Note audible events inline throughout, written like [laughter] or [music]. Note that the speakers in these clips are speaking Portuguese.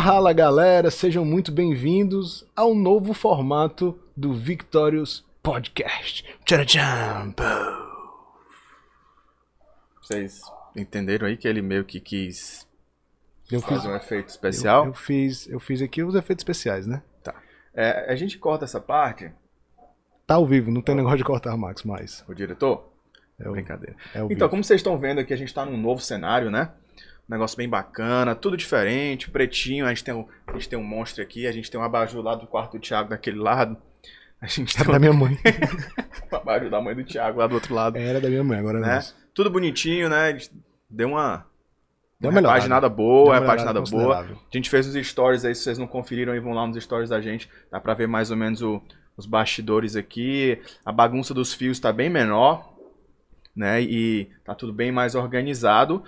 Fala galera, sejam muito bem-vindos ao novo formato do Victorious Podcast. Tcharam! Vocês entenderam aí que ele meio que quis Eu fiz, fazer um efeito especial? eu, eu fiz, eu fiz aqui os efeitos especiais, né? É, a gente corta essa parte, Tá ao vivo, não tem negócio de cortar, Max, mais. o diretor? É o, Brincadeira. é o Então, vivo. como vocês estão vendo aqui, a gente tá num novo cenário, né? Um negócio bem bacana, tudo diferente, pretinho. A gente tem um, a gente tem um monstro aqui, a gente tem um abajur lá do quarto do Thiago daquele lado. A gente tem Era da minha mãe. [laughs] um abajur da mãe do Thiago lá do outro lado. Era da minha mãe, agora é Né? nosso. Tudo bonitinho, né? A gente Deu uma, Deu uma melhorada. paginada boa, é paginada boa. A gente fez os stories aí, se vocês não conferiram aí, vão lá nos stories da gente. Dá pra ver mais ou menos o- os bastidores aqui. A bagunça dos fios tá bem menor, né? E tá tudo bem mais organizado.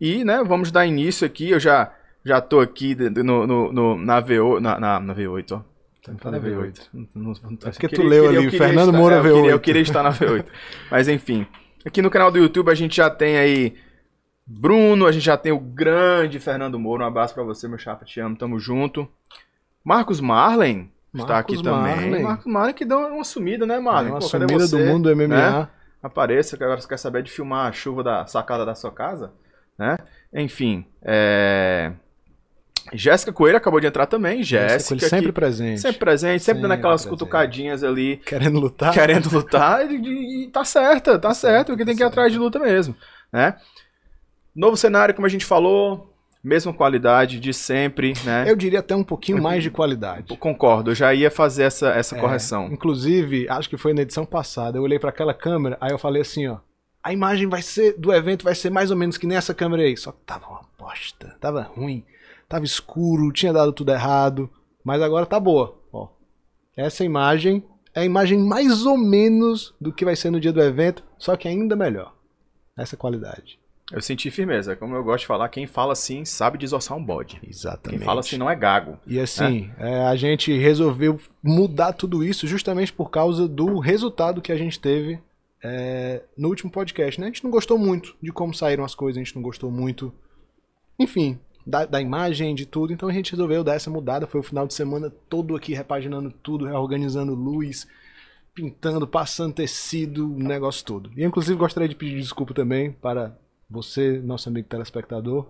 E, né, vamos dar início aqui. Eu já, já tô aqui no, no, no- na, V8, na, na, na V8, ó. Tá na Falei V8. Não- não- não- É porque eu tu leu ali, Fernando estar- Moura é, eu queria- V8. Eu queria estar na V8. [laughs] Mas enfim. Aqui no canal do YouTube a gente já tem aí Bruno, a gente já tem o grande Fernando Moura. Um abraço pra você, meu chapa, te amo, tamo junto. Marcos Marlen está aqui Marcos também. Marlen. Marcos Marlen que deu uma sumida, né, Marlen? uma Pô, sumida do você? mundo do MMA. Né? Apareça, que agora você quer saber de filmar a chuva da sacada da sua casa, né? Enfim, é... Jéssica Coelho acabou de entrar também. Jéssica, sempre que- presente. sempre presente, sempre dando aquelas presente. cutucadinhas ali, Querendo lutar. querendo lutar, e, e- tá certa, tá certo, porque tem que ir atrás de luta mesmo, né? Novo cenário, como a gente falou, mesma qualidade de sempre, né? Eu diria até um pouquinho mais de qualidade. Eu concordo, eu já ia fazer essa, essa É, correção. Inclusive, acho que foi na edição passada, eu olhei pra aquela câmera, aí eu falei assim, ó, a imagem vai ser do evento vai ser mais ou menos que nessa câmera aí, só que tava uma bosta, tava ruim, tava escuro, tinha dado tudo errado, mas agora tá boa, ó. Essa imagem é a imagem mais ou menos do que vai ser no dia do evento, só que ainda melhor. Essa qualidade. Eu senti firmeza, como eu gosto de falar, quem fala assim sabe desossar um bode. Exatamente. Quem fala assim não é gago. E assim, é, a gente resolveu mudar tudo isso justamente por causa do resultado que a gente teve é, no último podcast, né? A gente não gostou muito de como saíram as coisas, a gente não gostou muito, enfim, da, da imagem, de tudo. Então a gente resolveu dar essa mudada. Foi o final de semana todo aqui repaginando tudo, reorganizando luz, pintando, passando tecido, o negócio todo. E inclusive gostaria de pedir desculpa também para você, nosso amigo telespectador,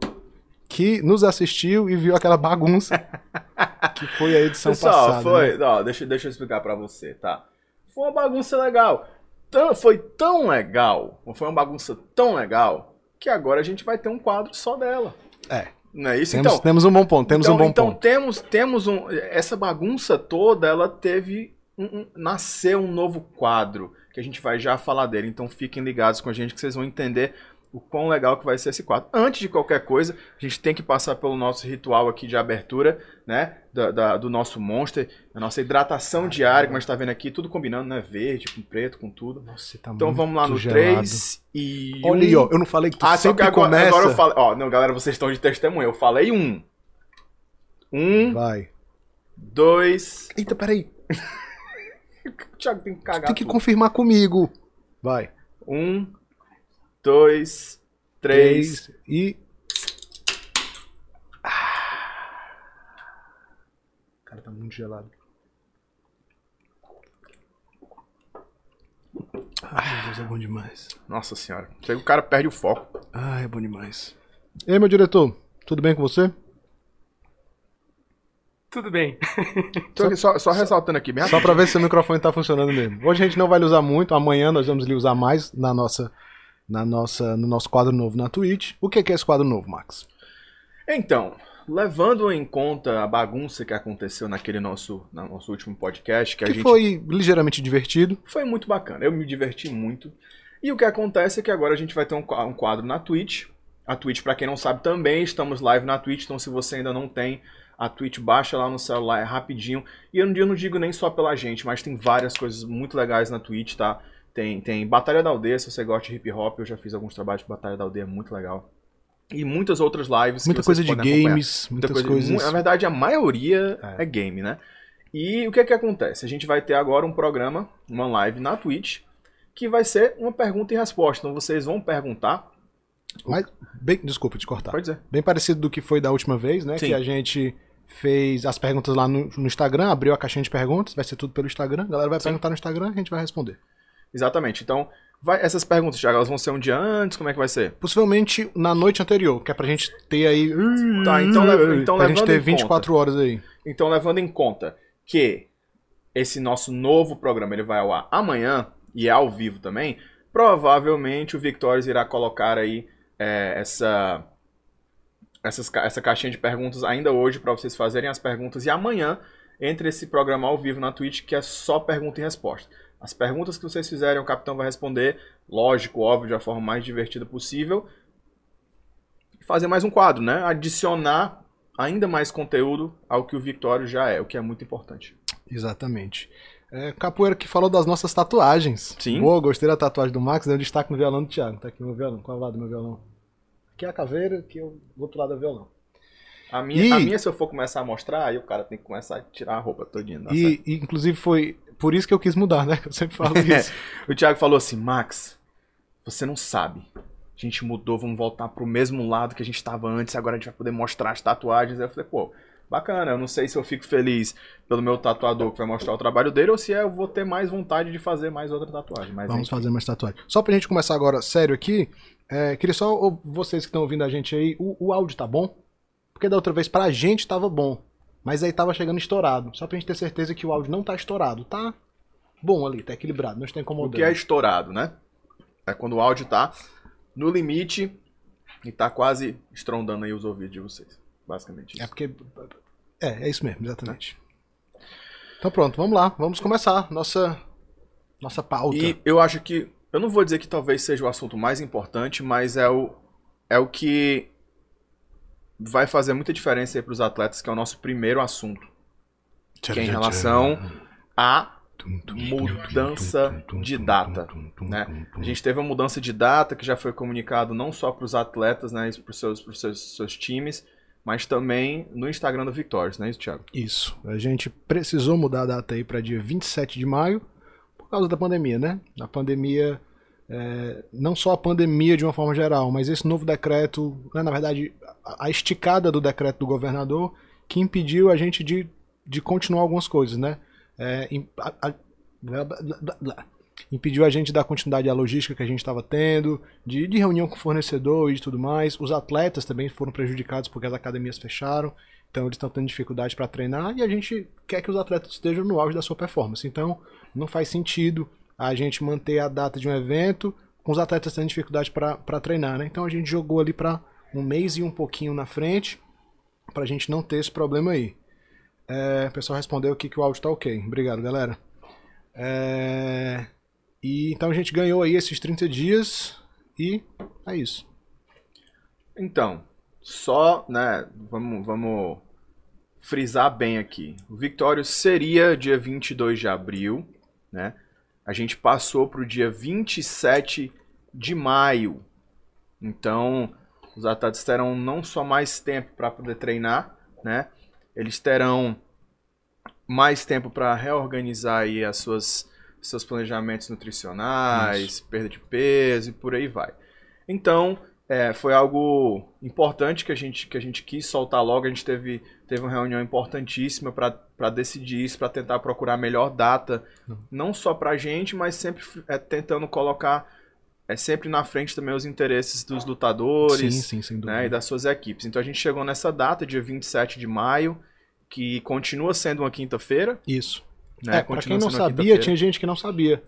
que nos assistiu e viu aquela bagunça [laughs] que foi a edição Pessoal, passada. foi. né? Ó, deixa, deixa eu explicar pra você, tá? Foi uma bagunça legal. Tão- foi tão legal, foi uma bagunça tão legal, que agora a gente vai ter um quadro só dela. É. Não é isso? Temos, então, temos um bom ponto, temos então, um bom então ponto. temos, temos um. Essa bagunça toda, ela teve. Um, um- nasceu um novo quadro, que a gente vai já falar dele. Então fiquem ligados com a gente que vocês vão entender o quão legal que vai ser esse quadro. Antes de qualquer coisa, a gente tem que passar pelo nosso ritual aqui de abertura, né? Da, da- do nosso Monster, a nossa hidratação diária, como a gente tá vendo aqui, tudo combinando, né? Verde, com preto, com tudo. Nossa, tá Então vamos lá no gelado. 3 e. Olha aí, um. ó, eu não falei que tu Ah, só que sempre agora, começa... agora eu falei. Ó, não, galera, vocês estão de testemunha. Eu falei um. Um, Vai. dois. Eita, peraí. O [laughs] Thiago tem que cagar. Tem que tudo. confirmar comigo. Vai. Um, dois, três. Três e... Cara, tá muito gelado. Ai, meu Deus, é bom demais. Nossa senhora. Chega o cara perde o foco. Ai, é bom demais. E aí, meu diretor, tudo bem com você? Tudo bem. [laughs] Tô aqui só, só ressaltando aqui, bem Só pra ver se o microfone tá funcionando mesmo. Hoje a gente não vai lhe usar muito, amanhã nós vamos lhe usar mais na nossa, na nossa, no nosso quadro novo na Twitch. O que que é esse quadro novo, Max? Então, levando em conta a bagunça que aconteceu naquele nosso, no nosso último podcast, que a Que gente foi ligeiramente divertido. Foi muito bacana, eu me diverti muito. E o que acontece é que agora a gente vai ter um um quadro na Twitch. A Twitch, pra quem não sabe, também estamos live na Twitch, então se você ainda não tem a Twitch, baixa lá no celular, é rapidinho. E eu não digo nem só pela gente, mas tem várias coisas muito legais na Twitch, tá? Tem, tem Batalha da Aldeia, se você gosta de hip hop, eu já fiz alguns trabalhos de Batalha da Aldeia, muito legal. E muitas outras lives Muita coisa de games, Muita muitas coisa. coisas. Na verdade, a maioria É. é. game, né? E o que é que acontece? A gente vai ter agora um programa, uma live na Twitch, que vai ser uma pergunta e resposta. Então vocês vão perguntar. Mas, bem, desculpa te cortar. Pode dizer. Bem parecido do que foi da última vez, né? Sim. Que a gente fez as perguntas lá no, no Instagram, abriu a caixinha de perguntas, vai ser tudo pelo Instagram. A galera vai perguntar no Instagram e a gente vai responder. Exatamente. Então, vai, essas perguntas, Thiago, elas vão ser um dia antes? Como é que vai ser? Possivelmente na noite anterior, que é pra gente ter aí. Tá, então, leva- então pra gente levando ter em 24 horas aí. Então, levando em conta que esse nosso novo programa ele vai ao ar amanhã e é ao vivo também, provavelmente o Victorious irá colocar aí é, essa essas essa caixinha de perguntas ainda hoje para vocês fazerem as perguntas e amanhã entre esse programa ao vivo na Twitch que é só pergunta e resposta. As perguntas que vocês fizerem o capitão vai responder, lógico, óbvio, da forma mais divertida possível. Fazer mais um quadro, né? Adicionar ainda mais conteúdo ao que o Victório já é, o que é muito importante. Exatamente. É, Capoeira que falou das nossas tatuagens. Sim. Boa, gostei da tatuagem do Max, deu destaque no violão do Thiago. Tá aqui meu violão. Qual é o lado do meu violão? Aqui é a caveira, aqui é o outro lado é o violão. A minha, E- a minha, se eu for começar a mostrar, aí o cara tem que começar a tirar a roupa todinha. E, e, inclusive foi por isso que eu quis mudar, né? [laughs] Eu sempre falo isso. O Thiago falou assim, Max, você não sabe. A gente mudou, vamos voltar pro mesmo lado que a gente tava antes, agora a gente vai poder mostrar as tatuagens. Aí eu falei, pô, bacana, eu não sei se eu fico feliz pelo meu tatuador que vai mostrar o trabalho dele ou se eu vou ter mais vontade de fazer mais outra tatuagem. Mas Vamos enfim. fazer mais tatuagem. Só pra gente começar agora sério aqui, é, queria só vocês que estão ouvindo a gente aí, o, o áudio tá bom? Porque da outra vez pra gente tava bom, mas aí tava chegando estourado. Só pra gente ter certeza que o áudio não tá estourado, tá bom ali, tá equilibrado, não está O incomodando. que é estourado, né? É quando o áudio tá no limite e tá quase estrondando aí os ouvidos de vocês. Basicamente isso. É porque. É, é isso mesmo, exatamente. Então pronto, vamos lá, vamos começar nossa nossa pauta. E eu acho que. Eu não vou dizer que talvez seja o assunto mais importante, mas é o, é o que vai fazer muita diferença aí pros atletas, que é o nosso primeiro assunto. Que é em relação à mudança de data. Né? A gente teve uma mudança de data que já foi comunicado não só para os atletas, né, para os seus, pros seus, seus times, mas também no Instagram do Victorious, não é isso, Thiago? Isso. A gente precisou mudar a data aí para dia 27 de maio por causa da pandemia, né? A pandemia, é, não só a pandemia de uma forma geral, mas esse novo decreto, né, na verdade, a, esticada do decreto do governador que impediu a gente de, de continuar algumas coisas, né? É, a- a- blá, blá, blá, impediu a gente dar continuidade à logística que a gente estava tendo, de, de reunião com fornecedor e tudo mais. Os atletas também foram prejudicados porque as academias fecharam. Então eles estão tendo dificuldade para treinar e a gente quer que os atletas estejam no auge da sua performance. Então não faz sentido a gente manter a data de um evento com os atletas tendo dificuldade para treinar, né? Então a gente jogou ali para um mês e um pouquinho na frente para a gente não ter esse problema aí. É, o pessoal respondeu aqui que o áudio tá ok. Obrigado, galera. É, e então a gente ganhou aí esses 30 dias e é isso. Então, só, né, vamos, vamos frisar bem aqui. O Victorious seria dia 22 de abril, né? A gente passou para o dia 27 de maio. Então, os atletas terão não só mais tempo para poder treinar, né? Eles terão mais tempo para reorganizar aí as suas seus planejamentos nutricionais, perda de peso e por aí vai. Então, é, foi algo importante que a gente, que a gente quis soltar logo. A gente teve, teve uma reunião importantíssima para decidir isso, para tentar procurar a melhor data, não só para a gente, mas sempre é, tentando colocar é, sempre na frente também os interesses dos lutadores sim, sim, né, e das suas equipes. Então a gente chegou nessa data, dia 27 de maio, que continua sendo uma quinta-feira. Isso. Né? É, pra quem não sabia, tinha gente que não sabia.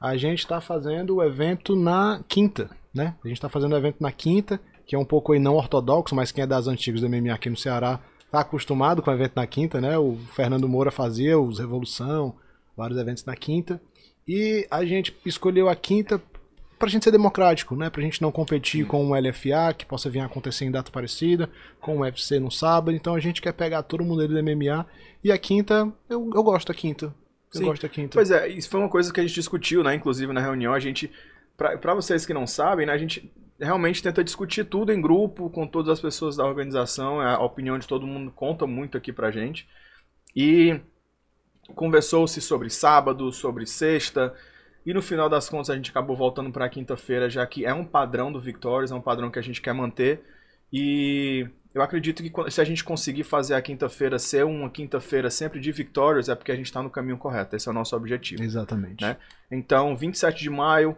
A gente está fazendo o evento na quinta, né? A gente está fazendo o evento na quinta, que é um pouco aí não ortodoxo, mas quem é das antigas do MMA aqui no Ceará tá acostumado com o evento na quinta, né? O Fernando Moura fazia os Revolução, vários eventos na quinta. E a gente escolheu a quinta pra gente ser democrático, né? Pra gente não competir com o LFA, que possa vir a acontecer em data parecida, com o UFC no sábado. Então a gente quer pegar todo mundo ali do MMA. E a quinta, eu, eu gosto da quinta. Eu Sim. gosto da quinta. Pois é, isso foi uma coisa que a gente discutiu, né? Inclusive na reunião, a gente. Pra, pra vocês que não sabem, né? A gente realmente tenta discutir tudo em grupo, com todas as pessoas da organização. A opinião de todo mundo conta muito aqui pra gente. E conversou-se sobre sábado, sobre sexta. E no final das contas a gente acabou voltando pra quinta-feira, já que é um padrão do Victorious, é um padrão que a gente quer manter. E eu acredito que se a gente conseguir fazer a quinta-feira ser uma quinta-feira sempre de Victorious, é porque a gente está no caminho correto. Esse é o nosso objetivo. Exatamente. Né? Então, 27 de maio,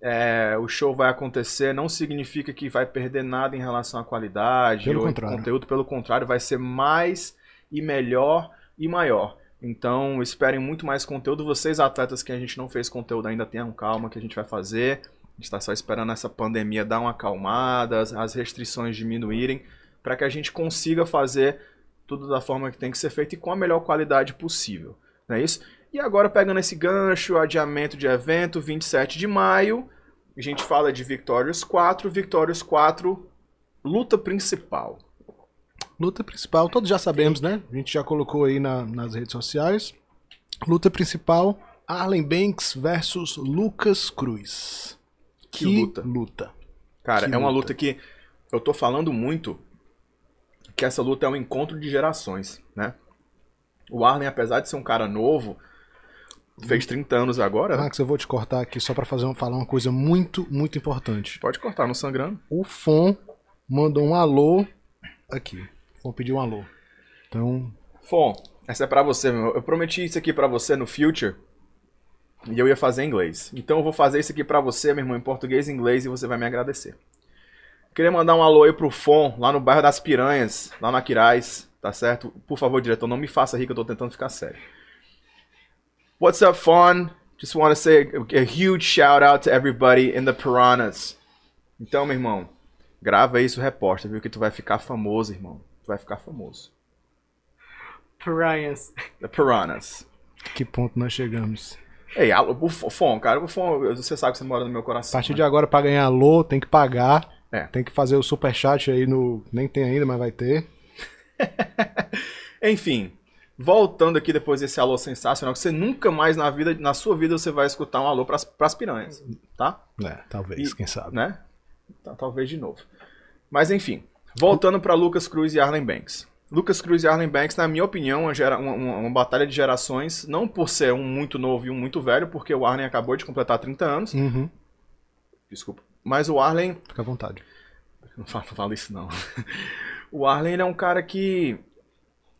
é, o show vai acontecer. Não significa que vai perder nada em relação à qualidade Pelo ou contrário. conteúdo. Pelo contrário, vai ser mais e melhor e maior. Então, esperem muito mais conteúdo. Vocês, atletas que a gente não fez conteúdo ainda, tenham calma que a gente vai fazer. A gente está só esperando essa pandemia dar uma acalmada, as- as restrições diminuírem, para que a gente consiga fazer tudo da forma que tem que ser feito e com a melhor qualidade possível. Não é isso? E agora, pegando esse gancho, adiamento de evento, 27 de maio, a gente fala de Victorious 4, Victorious 4, luta principal. Luta principal, todos já sabemos, né? A gente já colocou aí na- nas redes sociais. Luta principal, Arlen Banks versus Lucas Cruz. Que luta. luta. Cara, Que é uma luta. luta que eu tô falando muito que essa luta é um encontro de gerações, né? O Arlen, apesar de ser um cara novo, fez 30 anos agora? Max, eu vou te cortar aqui só pra fazer um- falar uma coisa muito, muito importante. Pode cortar no sangrando. O Fon mandou um alô aqui. O Fon pediu um alô. Então, Fon, essa é pra você, meu. Eu prometi isso aqui pra você no Future. E eu ia fazer em inglês. Então eu vou fazer isso aqui pra você, meu irmão, em português e inglês, e você vai me agradecer. Queria mandar um alô aí pro Fon, lá no bairro das Piranhas, lá no Aquiraz, tá certo? Por favor, diretor, não me faça rir que eu tô tentando ficar sério. What's up, Fon? Just want to say a, a huge shout out to everybody in the Piranhas. Então, meu irmão, grava isso, reposta, viu? Que tu vai ficar famoso, irmão. Tu vai ficar famoso. Piranhas. The Piranhas. que ponto nós chegamos? Ei, alô, o Fon, cara, o Fon, você sabe que você mora no meu A coração. partir né? de agora, pra ganhar alô, tem que pagar. É. Tem que fazer o superchat aí no. Nem tem ainda, mas vai ter. [laughs] Enfim, voltando aqui depois desse alô sensacional, que você nunca mais na vida, na sua vida, você vai escutar um alô pras, pras piranhas, tá? É, talvez, E- quem sabe. Né? Tá, talvez de novo. Mas enfim, voltando pra Lucas Cruz e Arlen Banks. Lucas Cruz e Arlen Banks, na minha opinião, uma, gera- uma- uma- batalha de gerações, não por ser um muito novo e um muito velho, porque o Arlen acabou de completar 30 anos, Uhum, desculpa, mas o Arlen fica à vontade. Não fala, isso não. [laughs] O Arlen ele é um cara que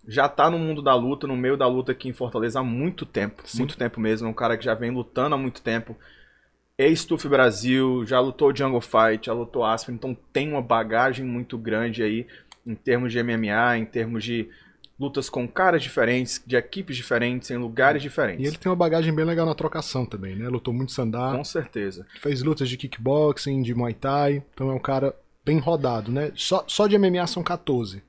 já tá no mundo da luta, no meio da luta aqui em Fortaleza há muito tempo. Sim. Muito tempo mesmo. É um cara que já vem lutando há muito tempo. Ex-Tuf Brasil, já lutou Jungle Fight, já lutou Aspen, então tem uma bagagem muito grande aí em termos de MMA, em termos de lutas com caras diferentes, de equipes diferentes, em lugares diferentes. E ele tem uma bagagem bem legal na trocação também, né? Lutou muito sandá, Com certeza. fez lutas de kickboxing, de muay thai. Então é um cara bem rodado, né? Só, só de MMA são 14.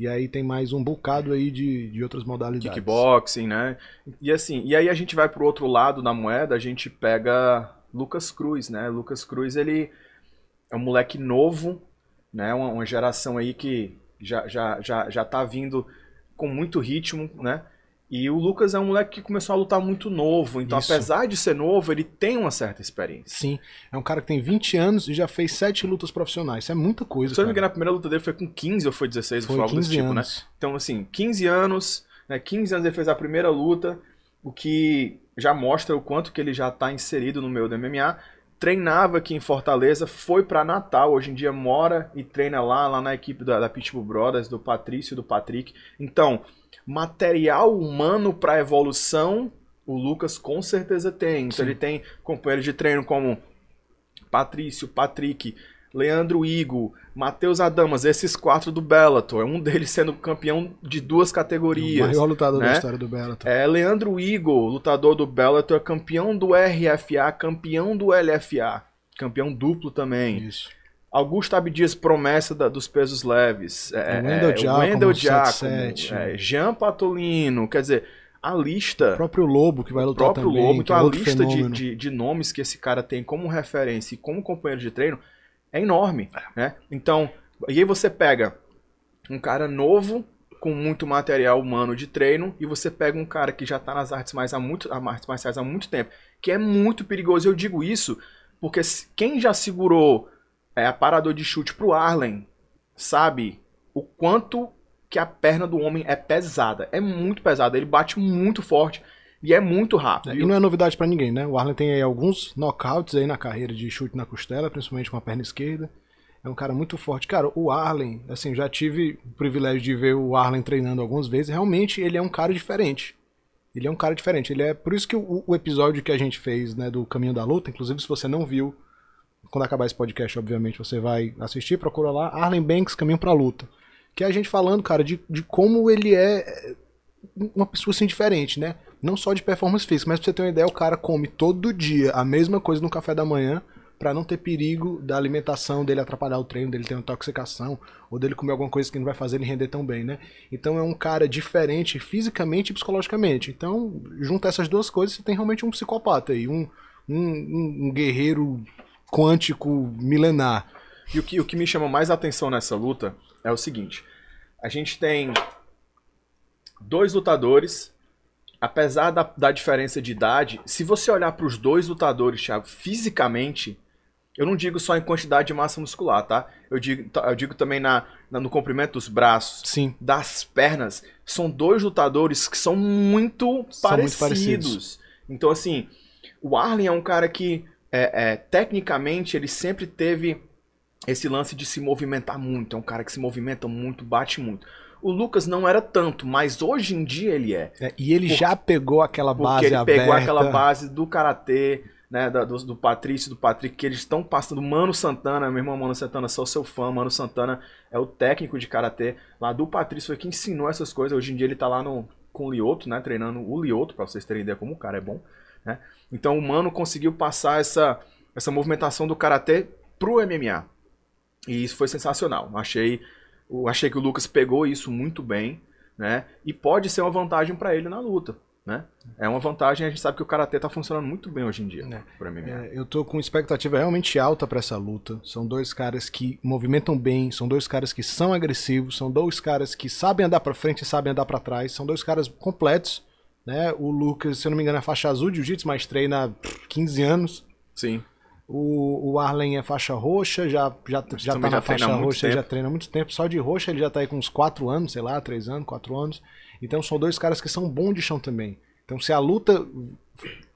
E aí tem mais um bocado aí de, de outras modalidades. kickboxing, né? E assim, e aí a gente vai pro outro lado da moeda, a gente pega Lucas Cruz, né? Lucas Cruz, ele é um moleque novo, né? Uma, uma geração aí que já, já, já, já tá vindo com muito ritmo, né? E o Lucas é um moleque que começou a lutar muito novo, então Isso. apesar de ser novo, ele tem uma certa experiência. Sim, é um cara que tem 20 anos e já fez 7 lutas profissionais. Isso é muita coisa. Se eu não me engano, a primeira luta dele foi com 15 ou foi 16, Foi foi algo 15 desse tipo, né? anos. Então, assim, 15 anos, né? 15 anos ele fez a primeira luta, o que já mostra o quanto que ele já está inserido no meio do MMA. Treinava aqui em Fortaleza, foi para Natal, hoje em dia mora e treina lá, lá na equipe da, da Pitbull Brothers, do Patrício e do Patrick. Então, material humano para evolução, o Lucas com certeza tem. Então, Sim. ele tem companheiros de treino como Patrício, Patrick, Leandro Igo, Matheus Adamas, esses quatro do Bellator. Um deles sendo campeão de duas O categorias. maior lutador da né? história do Bellator. É Leandro Igo, lutador do Bellator, campeão do RFA, campeão do LFA, campeão duplo também. Isso. Augusto Abdias, promessa da- dos pesos leves. É, O Wendell é, Giacomo, Wendell 77. Giacomo, é, Jean Patolino, quer dizer, a lista O próprio Lobo que vai o lutar próprio também. Lobo, então é a lista de, de, de nomes que esse cara tem como referência e como companheiro de treino é enorme, né? Então, e aí você pega um cara novo com muito material humano de treino e você pega um cara que já tá nas artes, mais há muito, artes marciais há muito tempo, que é muito perigoso. Eu digo isso porque quem já segurou é, aparador de chute pro Arlen sabe o quanto que a perna do homem é pesada. É muito pesada. Ele bate muito forte e é muito rápido. E não é novidade pra ninguém, né? O Arlen tem aí alguns knockouts aí na carreira de chute na costela, principalmente com a perna esquerda. É um cara muito forte. Cara, o Arlen, assim, já tive o privilégio de ver o Arlen treinando algumas vezes. Realmente, ele é um cara diferente. Ele é um cara diferente. Ele é por isso que o, o episódio que a gente fez, né, do Caminho da Luta, inclusive se você não viu, quando acabar esse podcast, obviamente, você vai assistir, procura lá, Arlen Banks, Caminho pra Luta. Que é a gente falando, cara, de, de como ele é uma pessoa assim diferente, né? Não só de performance física, mas pra você ter uma ideia, o cara come todo dia a mesma coisa no café da manhã para não ter perigo da alimentação dele atrapalhar o treino, dele ter uma intoxicação, ou dele comer alguma coisa que não vai fazer ele render tão bem, né? Então é um cara diferente fisicamente e psicologicamente. Então, junta essas duas coisas, você tem realmente um psicopata aí, um, um, um guerreiro quântico milenar. E o que, o que me chama mais atenção nessa luta é o seguinte: a gente tem dois lutadores, apesar da, da diferença de idade, se você olhar para os dois lutadores, Thiago, fisicamente, eu não digo só em quantidade de massa muscular, tá? Eu digo, eu digo também na, na, no comprimento dos braços, Sim. das pernas. São dois lutadores que são muito, são parecidos. muito parecidos. Então, assim, o Arlen é um cara que, é, é, tecnicamente, ele sempre teve esse lance de se movimentar muito. É um cara que se movimenta muito, bate muito. O Lucas não era tanto, mas hoje em dia ele é. é e ele já pegou aquela base porque ele aberta. pegou aquela base do karatê, né, do, do Patrício, do Patrick, que eles estão passando. Mano Santana, meu irmão Mano Santana, sou seu fã. Mano Santana é o técnico de karatê lá do Patrício, foi quem ensinou essas coisas. Hoje em dia ele tá lá no, com o Lioto, né, treinando o Lioto, para vocês terem ideia como o cara é bom. Né? Então o Mano conseguiu passar essa, essa movimentação do karatê pro MMA. E isso foi sensacional. Achei eu achei que o Lucas pegou isso muito bem, né? E pode ser uma vantagem para ele na luta, né? É uma vantagem, a gente sabe que o karatê tá funcionando muito bem hoje em dia, né? Para mim. É, eu tô com expectativa realmente alta para essa luta. São dois caras que movimentam bem, são dois caras que são agressivos, são dois caras que sabem andar para frente e sabem andar para trás, são dois caras completos, né? O Lucas, se eu não me engano, é faixa azul de jiu-jitsu, mas treina há 15 anos. Sim. O, o Arlen é faixa roxa, já, já, já tá na faixa roxa, já treina há muito tempo. Só de roxa ele já tá aí com uns 4 anos, sei lá, 3 anos, 4 anos. Então são dois caras que são bons de chão também. Então se a luta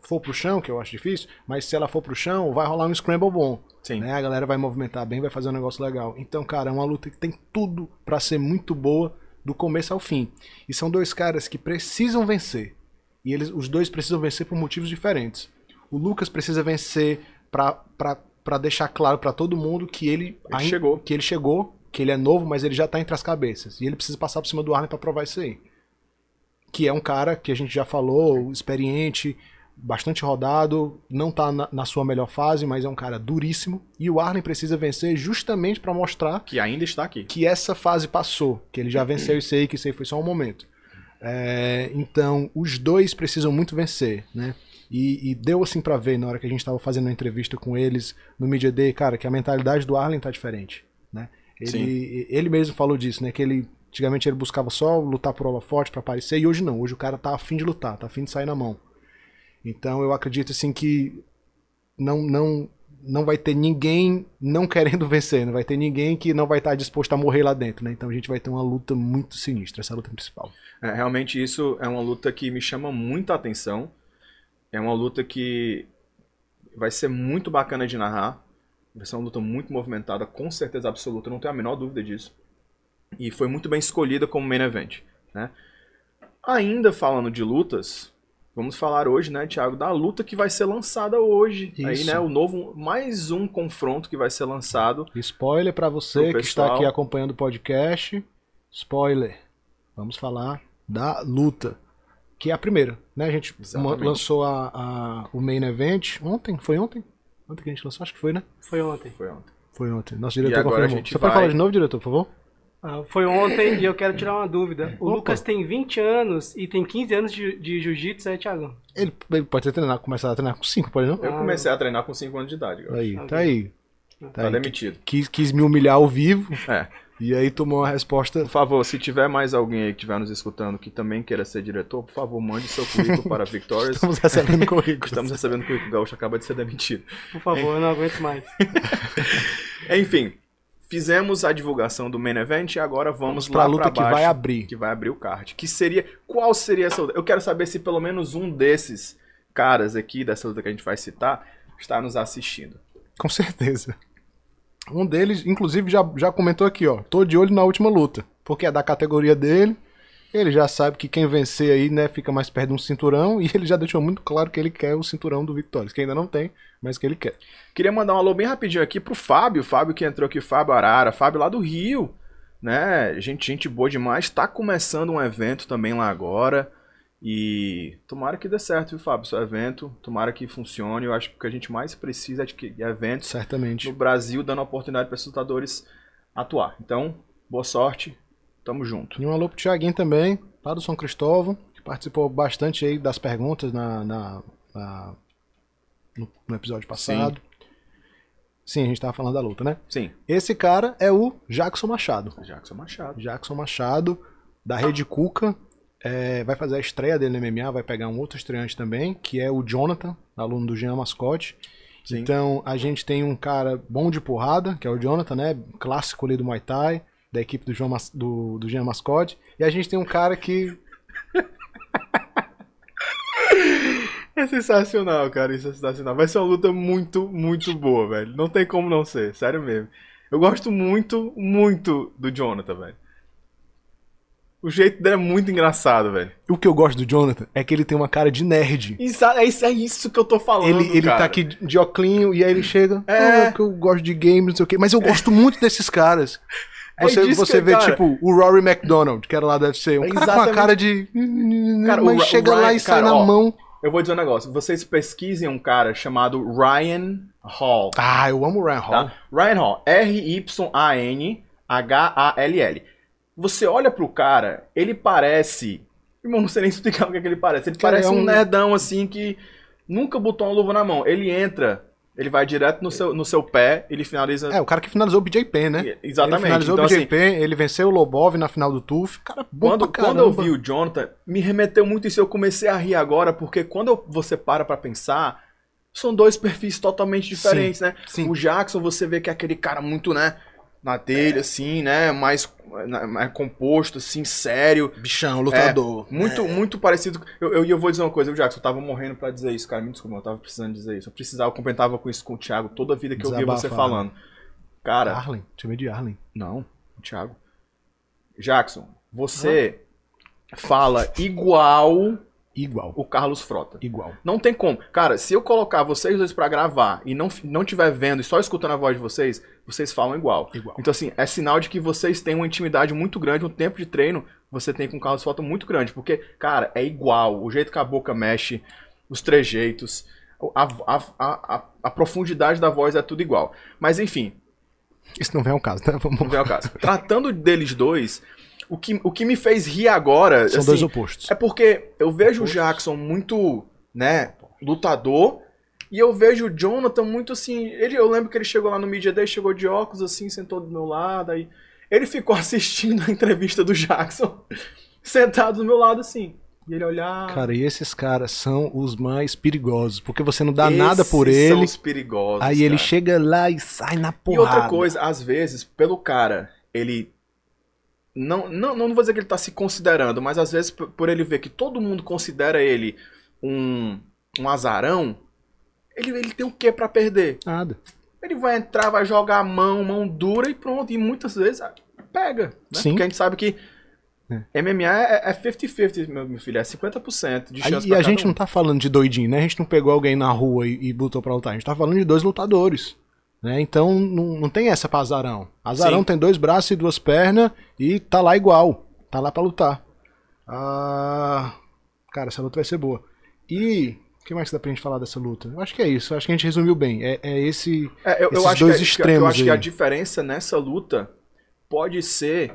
for pro chão, que eu acho difícil, mas se ela for pro chão, vai rolar um scramble bom. Sim. Né? A galera vai movimentar bem, vai fazer um negócio legal. Então, cara, é uma luta que tem tudo para ser muito boa do começo ao fim. E são dois caras que precisam vencer. E eles, os dois precisam vencer por motivos diferentes. O Lucas precisa vencer para deixar claro para todo mundo que ele, ele ainda, chegou. que ele chegou, que ele é novo, mas ele já tá entre as cabeças. E ele precisa passar por cima do Arlen para provar isso aí. Que é um cara que a gente já falou, experiente, bastante rodado, não tá na, na, sua melhor fase, mas é um cara duríssimo. E o Arlen precisa vencer justamente para mostrar que ainda está aqui. Que essa fase passou, que ele já venceu isso aí, que isso aí foi só um momento. É, então, os dois precisam muito vencer, né? E, e deu assim para ver na hora que a gente estava fazendo uma entrevista com eles no Media Day, cara, que a mentalidade do Arlen tá diferente, né? Ele, ele mesmo falou disso, né? Que ele antigamente ele buscava só lutar por aula forte para aparecer e hoje não. Hoje o cara tá afim de lutar, tá afim de sair na mão. Então eu acredito assim que não não não vai ter ninguém não querendo [laughs] vencer, não vai ter ninguém que não vai estar disposto a morrer lá dentro, né? Então a gente vai ter uma luta muito sinistra, essa luta principal. É, realmente isso é uma luta que me chama muita atenção. É uma luta que vai ser muito bacana de narrar. Vai ser uma luta muito movimentada, com certeza absoluta, não tenho a menor dúvida disso. E foi muito bem escolhida como main event. Né? Ainda falando de lutas, vamos falar hoje, né, Thiago, da luta que vai ser lançada hoje. Isso. Aí, né, o novo, mais um confronto que vai ser lançado. Spoiler para você que está aqui acompanhando o podcast. Spoiler. Vamos falar da luta que é a primeira, né? A gente Exatamente. lançou a, a, o main event ontem, foi ontem? Ontem que a gente lançou, acho que foi, né? Foi ontem. Foi ontem. Foi ontem. Nosso diretor confirmou. Você vai... pode falar de novo, diretor, por favor? Ah, foi ontem e eu quero tirar uma dúvida. O Opa. Lucas tem 20 anos e tem 15 anos de, de jiu-jitsu, é, Thiago? Ele, ele, pode ter treinado, começado a treinar com 5, pode não? Eu comecei a treinar com 5 anos de idade. Aí, tá aí. Tá, tá aí. demitido. Quis, quis me humilhar ao vivo. É. E aí tomou uma resposta. Por favor, se tiver mais alguém aí que estiver nos escutando que também queira ser diretor, por favor, mande seu currículo para [laughs] Victorious. Estamos recebendo currículo. Estamos recebendo currículo. O Gaúcho acaba de ser demitido. Por favor, eu não aguento mais. [laughs] Enfim, fizemos a divulgação do main event e agora vamos, vamos lá para a luta baixo, que vai abrir. Que vai abrir o card. Que seria. Qual seria essa luta? Eu quero saber se pelo menos um desses caras aqui, dessa luta que a gente vai citar, está nos assistindo. Com certeza. Um deles, inclusive, já, já comentou aqui, ó. Tô de olho na última luta. Porque é da categoria dele. Ele já sabe que quem vencer aí, né, fica mais perto de um cinturão. [laughs] E ele já deixou muito claro que ele quer o cinturão do Victorious. Que ainda não tem, mas que ele quer. Queria mandar um alô bem rapidinho aqui pro Fábio. Fábio que entrou aqui, Fábio Arara. Fábio lá do Rio. Né? Gente, gente boa demais. Tá começando um evento também lá agora. E tomara que dê certo, viu, Fábio, seu evento. Tomara que funcione. Eu acho que o que a gente mais precisa é de que eventos Certamente. no Brasil dando oportunidade para esses lutadores atuar. Então, boa sorte. Tamo junto. E um alô pro Thiaguinho também, lá do São Cristóvão, que participou bastante aí das perguntas na, na- na- no, no episódio passado. Sim. a gente tava falando da luta, né? Sim. Esse cara é o Jackson Machado. Jackson Machado. Jackson Machado, da Rede Cuca. É, vai fazer a estreia dele no MMA, vai pegar um outro estreante também, que é o Jonathan, aluno do Jean Mascote. Sim. Então a gente tem um cara bom de porrada, que é o Jonathan, né? Clássico ali do Muay Thai, da equipe do, João Mas- do, do Jean Mascote. E a gente tem um cara que. [laughs] É sensacional, cara. Isso é sensacional. Vai ser uma luta muito, muito boa, velho. Não tem como não ser. Sério mesmo. Eu gosto muito, muito do Jonathan, velho. O jeito dele é muito engraçado, velho. O que eu gosto do Jonathan é que ele tem uma cara de nerd. Isso, é, isso, é isso que eu tô falando, Ele, ele cara. tá aqui de oclinho e aí ele chega. É. É. que eu gosto de games, não sei o quê. Mas eu gosto muito desses caras. [laughs] É Você, disso você vê, cara- tipo, o Rory McDonald, que era lá do UFC. Um cara com a cara de. Cara, o mas Ra- chega o lá Ryan- e sai cara, na ó, mão. Eu vou dizer um negócio. Vocês pesquisem um cara chamado Ryan Hall. Ah, eu amo o Ryan Hall. Tá? Ryan Hall. R-Y-A-N-H-A-L-L. Você olha pro cara, ele parece. Irmão, não sei nem explicar o que, é que ele parece. Ele Cara, parece é um um- nerdão assim que nunca botou uma luva na mão. Ele entra, ele vai direto no seu, no seu pé, ele finaliza. É, o cara que finalizou o BJ Penn, né? Ele Exatamente. finalizou Então, o BJ assim, Penn, ele venceu o Lobov na final do TUF. Cara, bom quando, quando eu vi o Jonathan, me remeteu muito isso. Eu comecei a rir agora, porque quando eu- você para pra pensar, são dois perfis totalmente diferentes, né? sim. O Jackson, você vê que é aquele cara muito, né? Na dele, assim, né? Mais, mais composto, assim, sério. Bichão, lutador. Muito, muito parecido. Eu, eu, eu vou dizer uma coisa, o Jackson, eu tava morrendo pra dizer isso, cara. Me desculpa, eu tava precisando dizer isso. Eu precisava, eu complementava com isso com o Thiago toda a vida que eu via você falando. Cara, Arlen, chamei de Arlen. não, o Thiago. Jackson, você fala igual Igual. o Carlos Frota. Igual. Não tem como. Cara, se eu colocar vocês dois pra gravar e não, não tiver vendo e só escutando a voz de vocês, vocês falam igual. Igual. Então, assim, é sinal de que vocês têm uma intimidade muito grande, um tempo de treino você tem com o Carlos Frota muito grande. Porque, cara, é igual. O jeito que a boca mexe, os trejeitos, a, a, a, a, a profundidade da voz é tudo igual. Mas, enfim, Isso não vem ao caso, né? Vamos... não vem ao caso. Tratando deles dois, o que, o que me fez rir agora. São assim, dois opostos. é porque eu vejo o Jackson muito, né, lutador. E eu vejo o Jonathan muito assim. Ele, eu lembro que ele chegou lá no Media Day, chegou de óculos, assim, sentou do meu lado. Aí ele ficou [laughs] assistindo a entrevista do Jackson, [laughs] sentado do meu lado, assim. E ele olhar. Cara, e esses caras são os mais perigosos, porque você não dá "Esses nada por São ele, os perigosos. aí ele cara." chega lá e sai na E porrada. outra coisa, às vezes, pelo cara, ele. Não, não, não vou dizer que ele tá se considerando, mas às vezes por ele ver que todo mundo considera ele um, um azarão, ele, ele tem o que pra perder? Nada. Ele vai entrar, vai jogar a mão, mão dura e pronto. E muitas vezes ah, pega. Né? Sim. Porque a gente sabe que MMA é é 50-50, meu, meu filho. É 50% de Aí, chance e pra a gente um. não tá falando de doidinho, né? A gente não pegou alguém na rua e, e botou pra lutar. A gente tá falando de dois lutadores. Né? Então não, não tem essa pra azarão. Azarão Sim. tem dois braços e duas pernas e tá lá igual. Tá lá pra lutar. Ah, cara, essa luta vai ser boa. E o que mais dá pra gente falar dessa luta? Eu acho que é isso. Eu acho que a gente resumiu bem. É, é esse. É, eu, eu esses acho dois que, extremos eu acho que a aí. diferença nessa luta pode ser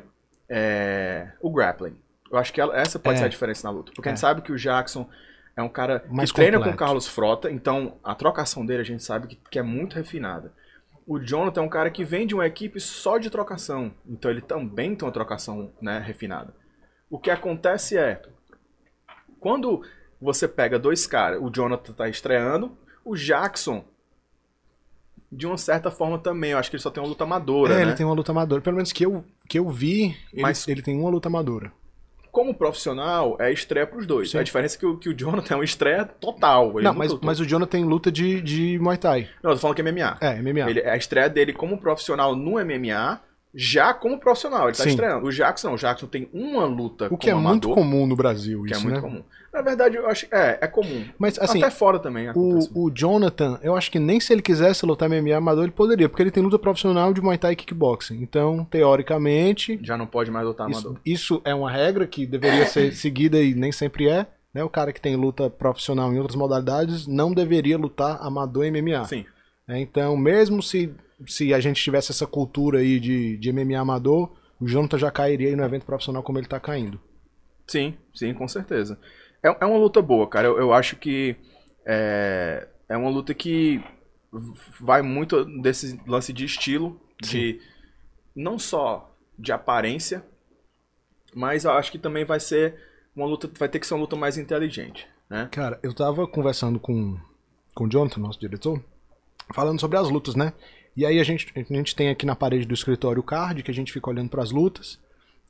é, o grappling. Eu acho que ela- essa pode É. ser a diferença na luta. Porque a gente É. sabe que o Jackson é um cara Mais que treina com o completo. Carlos Frota, então a trocação dele a gente sabe que, que é muito refinada. O Jonathan é um cara que vem de uma equipe só de trocação, então ele também tem uma trocação né, refinada. O que acontece é, quando você pega dois caras, o Jonathan tá estreando, o Jackson, de uma certa forma também, eu acho que ele só tem uma luta amadora, é, né? ele tem uma luta amadora. Pelo menos que eu, que eu vi, ele, Mas- ele tem uma luta amadora. Como profissional, é estreia pros dois. Sim. A diferença é que o, que o Jonathan é uma estreia total. Ele Não, mas, lutou. mas o Jonathan tem luta de, de Muay Thai. Não, eu tô falando que é MMA. É, MMA. Ele, a estreia dele como profissional no MMA, já como profissional, ele tá Sim. estreando. O Jackson não, o Jackson tem uma luta o que é como muito amador, comum no Brasil, que é isso, muito né? comum. Na verdade, eu acho é, é comum. Mas assim, Até fora também acontece. o, o Jonathan, eu acho que nem se ele quisesse lutar MMA amador, ele poderia, porque ele tem luta profissional de Muay Thai e Kickboxing. Então, teoricamente, Já não pode mais lutar isso, amador. isso é uma regra que deveria ser [coughs] seguida e nem sempre é. Né? O cara que tem luta profissional em outras modalidades não deveria lutar amador MMA. Sim. Né? Então, mesmo se, se a gente tivesse essa cultura aí de, de MMA amador, o Jonathan já cairia aí no evento profissional como ele tá caindo. Sim, sim, com certeza. É, é uma luta boa, cara. Eu, eu acho que é, é uma luta que vai muito desse lance de estilo, de não só de aparência, mas eu acho que também vai ser uma luta, vai ter que ser uma luta mais inteligente, né? Cara, eu tava conversando com, com o Jonathan, nosso diretor, falando sobre as lutas, né? E aí a gente, a gente tem aqui na parede do escritório o card, que a gente fica olhando pras lutas.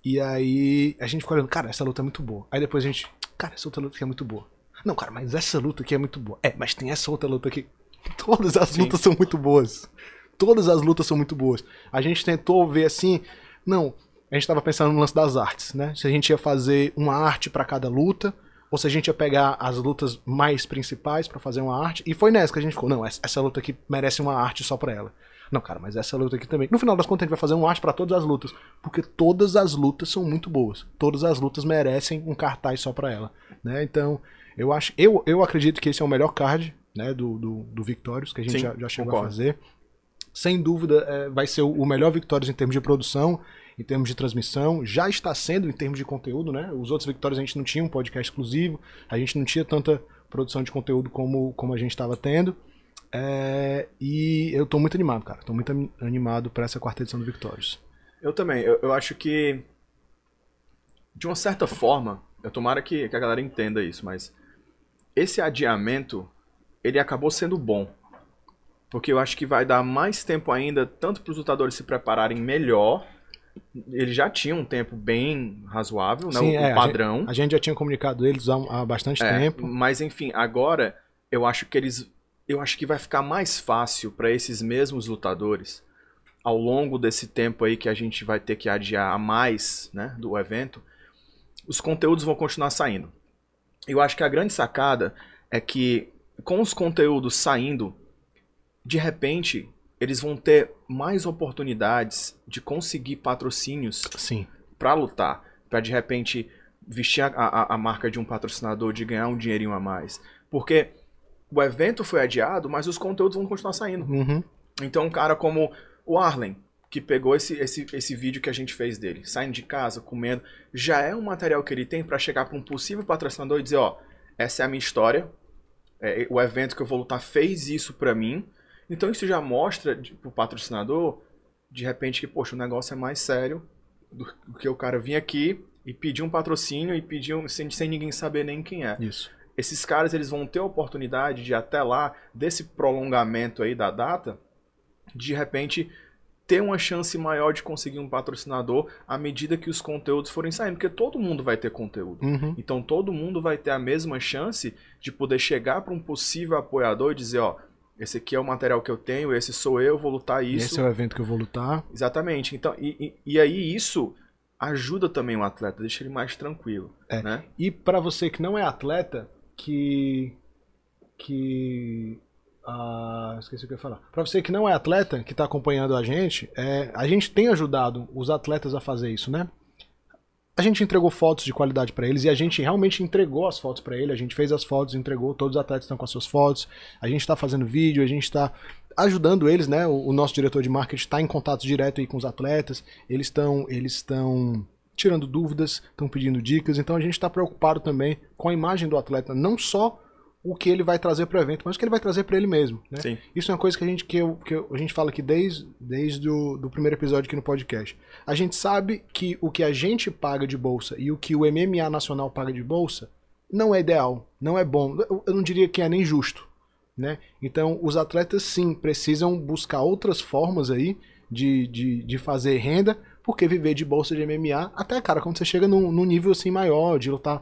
E aí a gente fica olhando, cara, essa luta é muito boa. Aí depois a gente, cara, essa outra luta aqui é muito boa. Não, cara, mas essa luta aqui é muito boa. É, mas tem essa outra luta aqui. Todas as Sim. lutas são muito boas. Todas as lutas são muito boas. A gente tentou ver assim, não, a gente tava pensando no lance das artes, né? Se a gente ia fazer uma arte pra cada luta, ou se a gente ia pegar as lutas mais principais pra fazer uma arte. E foi nessa que a gente ficou, não, essa, luta aqui merece uma arte só pra ela. Não, cara, mas essa luta aqui também. No final das contas, a gente vai fazer uma arte pra todas as lutas. Porque todas as lutas são muito boas. Todas as lutas merecem um cartaz só pra ela. Né? Então, eu acho. Eu, eu acredito que esse é o melhor card né, do, do, do Victorious, que a gente Sim, já, já chegou concordo. a fazer. Sem dúvida, é, vai ser o o melhor Victorious em termos de produção, em termos de transmissão. Já está sendo em termos de conteúdo, né? Os outros Victorious a gente não tinha um podcast exclusivo, a gente não tinha tanta produção de conteúdo como, como a gente estava tendo. É, e eu tô muito animado, cara. Tô muito ani- animado para essa quarta edição do Victorious. Eu também. Eu, eu acho que, de uma certa forma, eu tomara que, que a galera entenda isso, mas esse adiamento, ele acabou sendo bom. Porque eu acho que vai dar mais tempo ainda, tanto para os lutadores se prepararem melhor. Eles já tinham um tempo bem razoável, né? Sim, o, é, padrão. A gente já tinha comunicado eles há, há bastante É, tempo. Mas enfim, agora eu acho que eles. Eu acho que vai ficar mais fácil para esses mesmos lutadores, ao longo desse tempo aí que a gente vai ter que adiar a mais né, do evento, os conteúdos vão continuar saindo. Eu acho que a grande sacada é que com os conteúdos saindo, de repente, eles vão ter mais oportunidades de conseguir patrocínios Sim. pra lutar, pra de repente vestir a, a, a marca de um patrocinador, de ganhar um dinheirinho a mais. Porque o evento foi adiado, mas os conteúdos vão continuar saindo. Uhum. Então, um cara como o Arlen, que pegou esse, esse, esse vídeo que a gente fez dele, saindo de casa, comendo, já é um material que ele tem pra chegar pra um possível patrocinador e dizer, ó, essa é a minha história, é, o evento que eu vou lutar fez isso pra mim. Então isso já mostra de- pro patrocinador, de repente, que, poxa, o negócio é mais sério do do que o cara vir aqui e pedir um patrocínio e pedir um, sem, sem ninguém saber nem quem é Isso. esses caras eles vão ter a oportunidade de até lá desse prolongamento aí da data, de repente ter uma chance maior de conseguir um patrocinador à medida que os conteúdos forem saindo, porque todo mundo vai ter conteúdo. Uhum. Então todo mundo vai ter a mesma chance de poder chegar para um possível apoiador e dizer, ó, esse aqui é o material que eu tenho, esse sou eu, vou lutar isso. Esse é o evento que eu vou lutar. Exatamente. Então, e, e, e aí isso ajuda também o atleta, deixa ele mais tranquilo, É. né? E pra você que não é atleta, que. que. ah, esqueci o que eu ia falar. Pra você que não é atleta, que tá acompanhando a gente, é, a gente tem ajudado os atletas a fazer isso, né? A gente entregou fotos de qualidade pra eles e a gente realmente entregou as fotos pra ele. A gente fez as fotos, entregou, todos os atletas estão com as suas fotos. A gente tá fazendo vídeo, a gente tá ajudando eles, né? O, o nosso diretor de marketing está em contato direto aí com os atletas. Eles estão eles estão tirando dúvidas, estão pedindo dicas. Então a gente está preocupado também com a imagem do atleta, não só o que ele vai trazer para o evento, mas o que ele vai trazer para ele mesmo. Né? Sim. Isso é uma coisa que a gente, que eu, que eu- a gente fala aqui desde, desde o do primeiro episódio aqui no podcast. A gente sabe que o que a gente paga de bolsa e o que o MMA Nacional paga de bolsa não é ideal, não é bom. Eu, eu não diria que é nem justo. Né? Então, os atletas sim precisam buscar outras formas aí de, de, de fazer renda Porque viver de bolsa de MMA, até, cara, quando você chega num, num nível assim maior, de lutar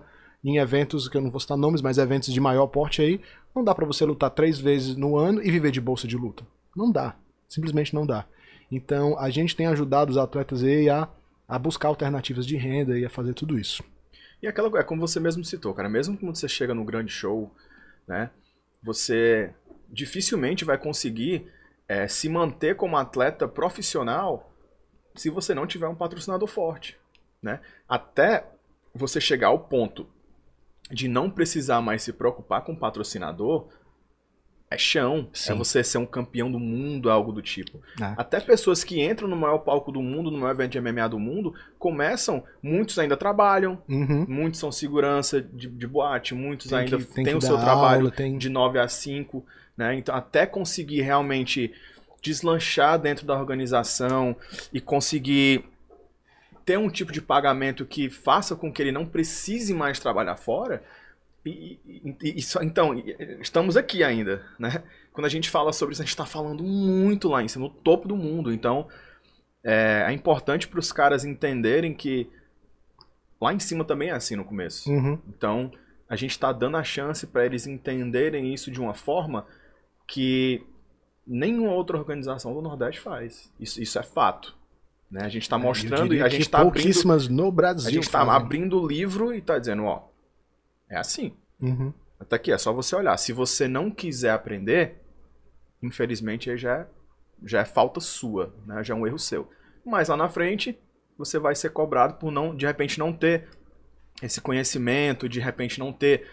em eventos, que eu não vou citar nomes, mas eventos de maior porte aí, não dá pra você lutar três vezes no ano e viver de bolsa de luta. Não dá. Simplesmente não dá. Então, a gente tem ajudado os atletas aí a, a buscar alternativas de renda e a fazer tudo isso. E aquela é como você mesmo citou, cara, mesmo quando você chega no grande show, né, você dificilmente vai conseguir é, se manter como atleta profissional se você não tiver um patrocinador forte, né? Até você chegar ao ponto de não precisar mais se preocupar com patrocinador, é chão. Sim. É você ser um campeão do mundo, algo do tipo. É. Até pessoas que entram no maior palco do mundo, no maior evento de MMA do mundo, começam, muitos ainda trabalham, Uhum. muitos são segurança de, de boate, muitos Tem ainda têm o seu trabalho aula, tem- de 9 a 5, né? Então, até conseguir realmente deslanchar dentro da organização e conseguir ter um tipo de pagamento que faça com que ele não precise mais trabalhar fora. E, e- e- só- então, estamos aqui ainda, né? Quando a gente fala sobre isso, a gente está falando muito lá em cima, no topo do mundo. Então, é, é importante para os caras entenderem que lá em cima também é assim no começo. Uhum. Então, a gente está dando a chance para eles entenderem isso de uma forma que nenhuma outra organização do Nordeste faz. Isso, isso é fato. Né? A gente está Eu mostrando e a gente está abrindo, pouquíssimas no Brasil. a gente tá fazem. abrindo o livro e está dizendo, ó, é assim. Uhum. Até aqui, é só você olhar. Se você não quiser aprender, infelizmente aí já é, já é falta sua, né? já é um erro seu. Mas lá na frente, você vai ser cobrado por não, de repente, não ter esse conhecimento, de repente não ter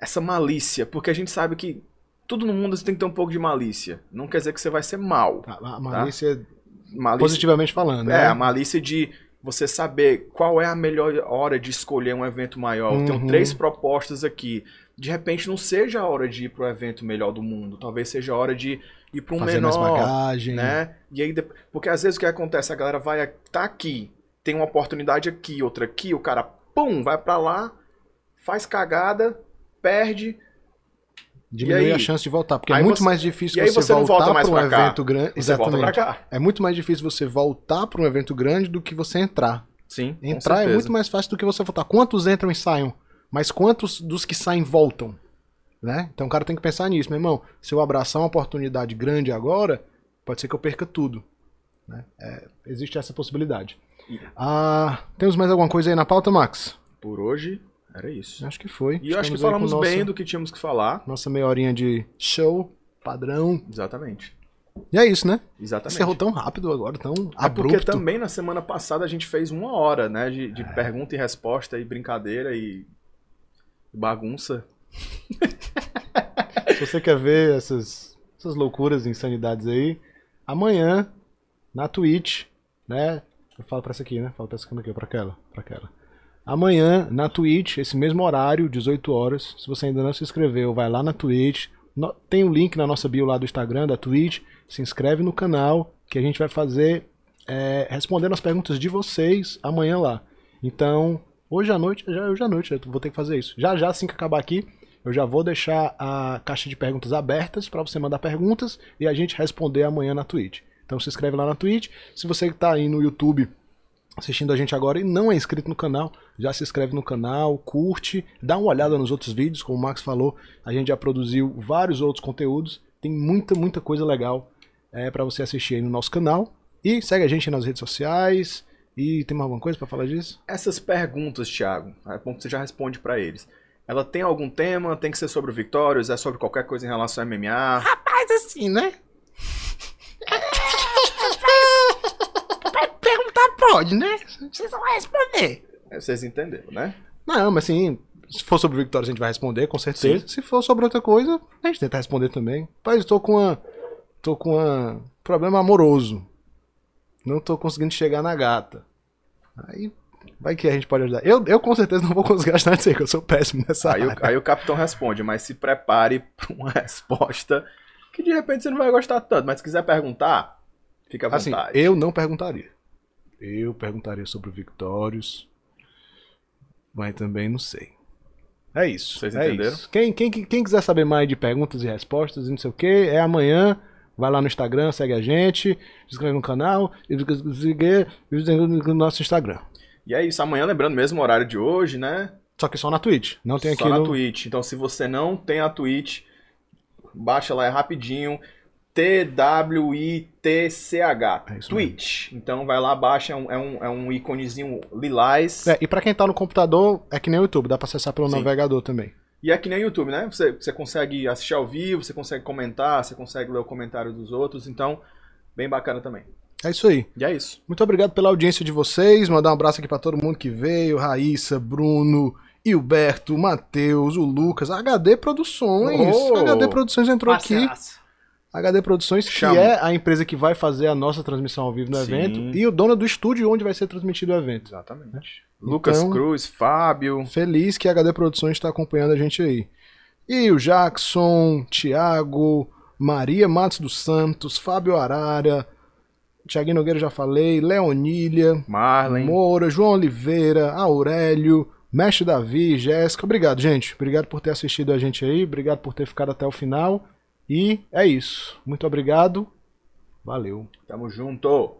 essa malícia, porque a gente sabe que tudo no mundo você tem que ter um pouco de malícia. Não quer dizer que você vai ser mal. Tá, a malícia, Malícia, positivamente falando, é, né? a malícia de você saber qual é a melhor hora de escolher um evento maior. Eu tenho Uhum. três propostas aqui. De repente não seja a hora de ir para o evento melhor do mundo. Talvez seja a hora de ir para um Fazer mais menor, bagagem. né? E aí, porque às vezes o que acontece, a galera vai tá aqui, tem uma oportunidade aqui, outra aqui, o cara pum, vai para lá, faz cagada, perde, Diminui a chance de voltar. Porque é Aí muito você- mais difícil você, você voltar para um evento grande. Exatamente. É muito mais difícil você voltar para um evento grande do que você entrar. Sim, Entrar é muito mais fácil do que você voltar. Quantos entram e saem? Mas quantos dos que saem voltam? Né? Então o cara tem que pensar nisso, meu irmão. Se eu abraçar uma oportunidade grande agora, pode ser que eu perca tudo. né? É, existe essa possibilidade. Ah, temos mais alguma coisa aí na pauta, Max? Por hoje, era isso. Acho que foi. E eu acho que falamos nossa- bem do que tínhamos que falar. Nossa meia horinha de show, padrão. Exatamente. E é isso, né? Exatamente. Encerrou tão rápido agora, tão É porque abrupto. também na semana passada a gente fez uma hora, né? De, de pergunta e resposta e brincadeira e bagunça. [laughs] Se você quer ver essas, essas loucuras e insanidades aí, amanhã, na Twitch, né? Eu falo pra essa aqui, né? Falo pra essa câmera aqui, pra aquela, pra aquela. Amanhã, na Twitch, esse mesmo horário, 18 horas. Se você ainda não se inscreveu, vai lá na Twitch. No- tem o link na nossa bio lá do Instagram, da Twitch. Se inscreve no canal, que a gente vai fazer é, respondendo as perguntas de vocês amanhã lá. Então, hoje à noite, já hoje à noite, eu vou ter que fazer isso. Já já, assim que acabar aqui, eu já vou deixar a caixa de perguntas abertas para você mandar perguntas e a gente responder amanhã na Twitch. Então se inscreve lá na Twitch. Se você que tá aí no YouTube assistindo a gente agora e não é inscrito no canal, já se inscreve no canal, curte, dá uma olhada nos outros vídeos, como o Max falou, a gente já produziu vários outros conteúdos, tem muita, muita coisa legal é, para você assistir aí no nosso canal. E segue a gente nas redes sociais. E tem mais alguma coisa para falar disso? Essas perguntas, Thiago, é bom que você já responde pra eles. Ela tem algum tema? Tem que ser sobre o Victorious? É sobre qualquer coisa em relação a MMA? Mas assim, né? [laughs] Pode, né? Vocês vão responder. É, Vocês entenderam, né? Não, mas assim, se for sobre Victória a gente vai responder, com certeza. Se for sobre outra coisa, a gente tenta responder também. Pai, eu tô com uma. tô com um problema amoroso. Não tô conseguindo chegar na gata. Aí, vai que a gente pode ajudar. Eu, eu com certeza não vou conseguir ajudar nisso aí, que eu sou péssimo nessa Aí o, área. aí o capitão responde, mas se prepare [laughs] pra uma resposta que de repente você não vai gostar tanto. Mas se quiser perguntar, fica à Assim, vontade. eu não perguntaria. Eu perguntaria sobre o Victorious. Mas também não sei. É isso. Vocês é entenderam? isso. Quem, quem, quem quiser saber mais de perguntas e respostas e não sei o que, é amanhã Vai lá no Instagram, segue a gente, se inscreve no canal e siga no nosso Instagram. E é isso, amanhã, lembrando mesmo o horário de hoje, né? Só que só na Twitch. Não tem Só aqui na no... Twitch. Então, se você não tem a Twitch, baixa lá, é rapidinho. T-W-I-T-C-H. É Twitch. Então, vai lá, baixa, é um, é um, é um iconezinho lilás. É, e pra quem tá no computador, é que nem o YouTube, dá pra acessar pelo Sim. navegador também. E é que nem o YouTube, né? Você, você consegue assistir ao vivo, você consegue comentar, você consegue ler o comentário dos outros. Então, bem bacana também. É isso aí. E é isso. Muito obrigado pela audiência de vocês. Mandar um abraço aqui pra todo mundo que veio: Raíssa, Bruno, Hilberto, Matheus, o Lucas, HD Produções. Oh! HD Produções entrou aqui. HD Produções, que Chama. é a empresa que vai fazer a nossa transmissão ao vivo no Sim. evento e o dono do estúdio onde vai ser transmitido o evento. Exatamente. Lucas Então- Cruz, Fábio. Feliz que a HD Produções está acompanhando a gente aí. E o Jackson, Thiago, Maria Matos dos Santos, Fábio Arara, Thiaguinho Nogueira já falei, Leonília, Marlen. Moura, João Oliveira, Aurélio, Mestre Davi, Jéssica. Obrigado, gente. Obrigado por ter assistido a gente aí. Obrigado por ter ficado até o final. E é isso. Muito obrigado. Valeu. Tamo junto.